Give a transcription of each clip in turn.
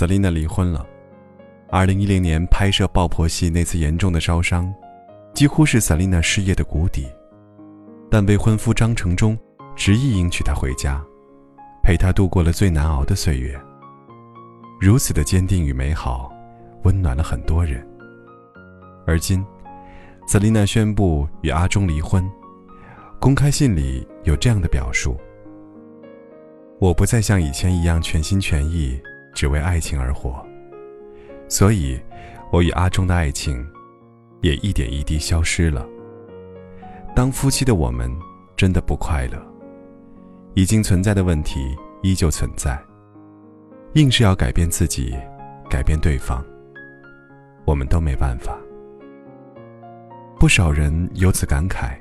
瑟琳娜离婚了。二零一零年拍摄爆破戏那次严重的烧伤，几乎是瑟琳娜事业的谷底。但未婚夫张成忠执意迎娶她回家，陪她度过了最难熬的岁月。如此的坚定与美好，温暖了很多人。而今，瑟琳娜宣布与阿忠离婚，公开信里有这样的表述：“我不再像以前一样全心全意只为爱情而活，所以，我与阿忠的爱情也一点一滴消失了。”当夫妻的我们真的不快乐，已经存在的问题依旧存在，硬是要改变自己，改变对方，我们都没办法。不少人由此感慨：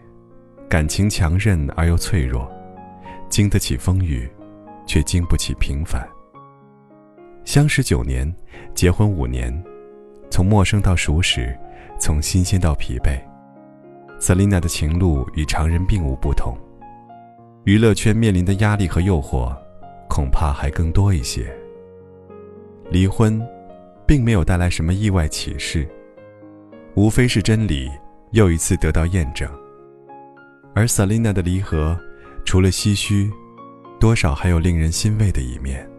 感情强韧而又脆弱，经得起风雨，却经不起平凡。相识九年，结婚五年，从陌生到熟识，从新鲜到疲惫。瑟琳娜的情路与常人并无不同，娱乐圈面临的压力和诱惑，恐怕还更多一些。离婚，并没有带来什么意外启示，无非是真理又一次得到验证。而瑟琳娜的离合，除了唏嘘，多少还有令人欣慰的一面。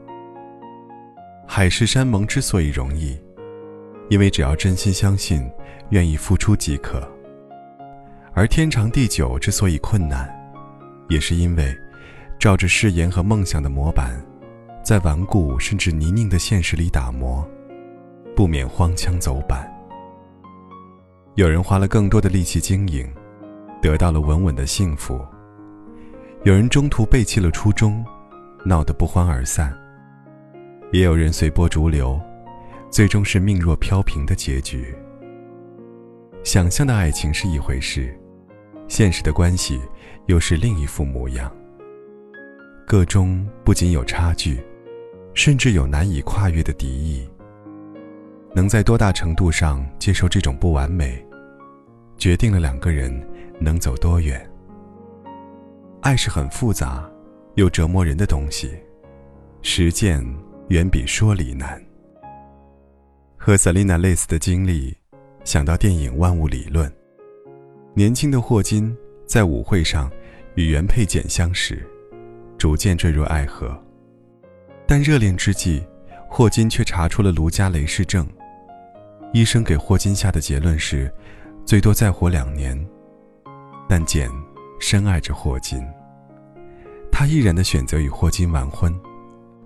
海誓山盟之所以容易，因为只要真心相信，愿意付出即可。而天长地久之所以困难，也是因为，照着誓言和梦想的模板，在顽固甚至泥泞的现实里打磨，不免荒腔走板。有人花了更多的力气经营，得到了稳稳的幸福；有人中途背弃了初衷，闹得不欢而散；也有人随波逐流，最终是命若飘萍的结局。想象的爱情是一回事。现实的关系又是另一副模样。个中不仅有差距，甚至有难以跨越的敌意。能在多大程度上接受这种不完美，决定了两个人能走多远。爱是很复杂又折磨人的东西，实践远比说理难。和瑟琳娜类似的经历，想到电影《万物理论》。年轻的霍金在舞会上与原配简相识，逐渐坠入爱河。但热恋之际，霍金却查出了卢加雷氏症。医生给霍金下的结论是，最多再活两年。但简深爱着霍金，他毅然的选择与霍金完婚，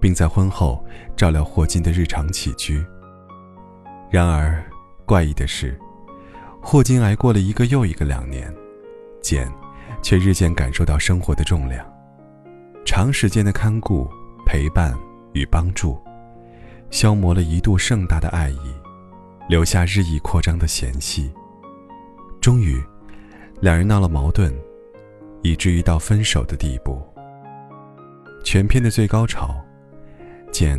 并在婚后照料霍金的日常起居。然而，怪异的是。霍金挨过了一个又一个两年，简却日渐感受到生活的重量。长时间的看顾、陪伴与帮助，消磨了一度盛大的爱意，留下日益扩张的嫌隙。终于，两人闹了矛盾，以至于到分手的地步。全片的最高潮，简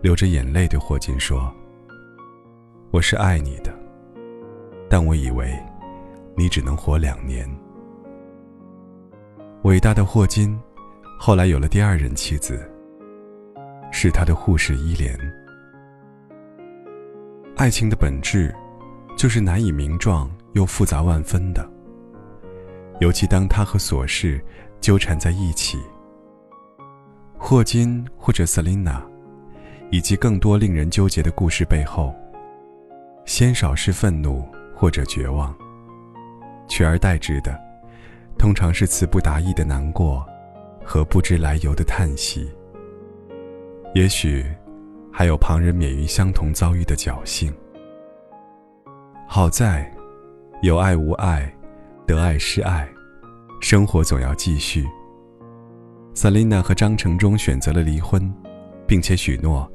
流着眼泪对霍金说：“我是爱你的。”但我以为，你只能活两年。伟大的霍金，后来有了第二任妻子，是他的护士伊莲。爱情的本质，就是难以名状又复杂万分的。尤其当他和琐事纠缠在一起，霍金或者瑟琳娜，以及更多令人纠结的故事背后，鲜少是愤怒。或者绝望，取而代之的，通常是词不达意的难过，和不知来由的叹息。也许，还有旁人免于相同遭遇的侥幸。好在，有爱无爱，得爱失爱，生活总要继续。萨琳娜和张成忠选择了离婚，并且许诺，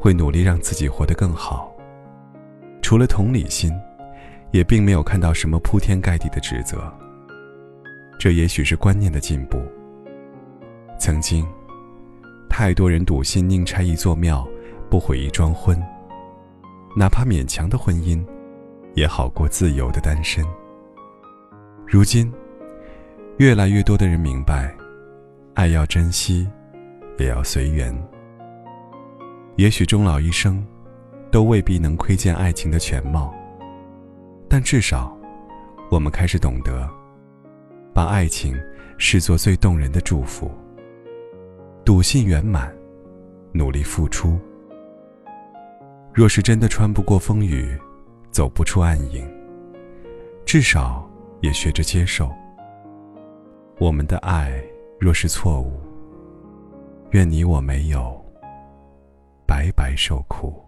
会努力让自己活得更好。除了同理心。也并没有看到什么铺天盖地的指责。这也许是观念的进步。曾经，太多人笃信宁拆一座庙，不毁一桩婚。哪怕勉强的婚姻，也好过自由的单身。如今，越来越多的人明白，爱要珍惜，也要随缘。也许终老一生，都未必能窥见爱情的全貌，但至少，我们开始懂得，把爱情视作最动人的祝福。笃信圆满，努力付出。若是真的穿不过风雨，走不出暗影，至少也学着接受。我们的爱若是错误，愿你我没有白白受苦。